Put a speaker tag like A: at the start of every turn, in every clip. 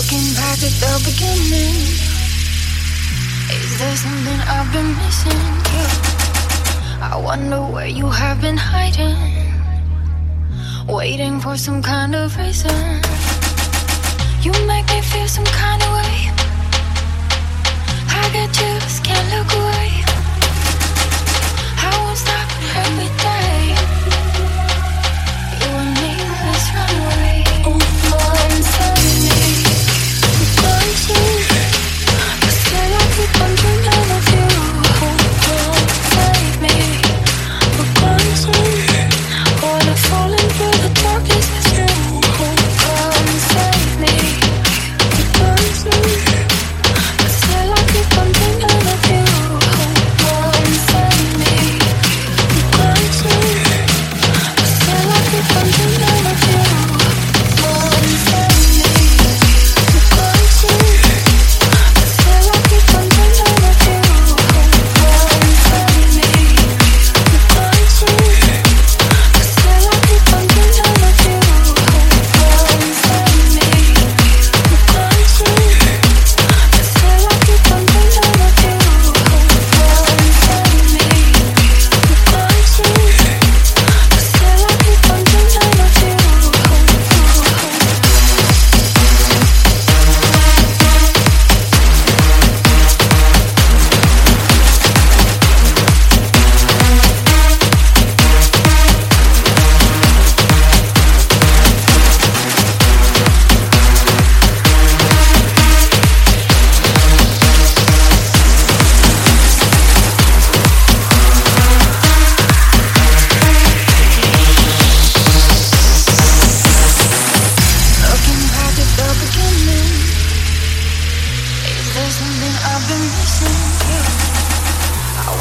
A: Looking back at the beginning, is there something I've been missing? Yeah. I wonder where you have been hiding, waiting for some kind of reason. You make me feel some kind of way. I get you.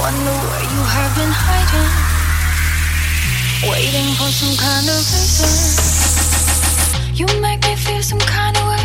A: Wonder where you have been hiding. Waiting for some kind of reason. You make me feel some kind of way.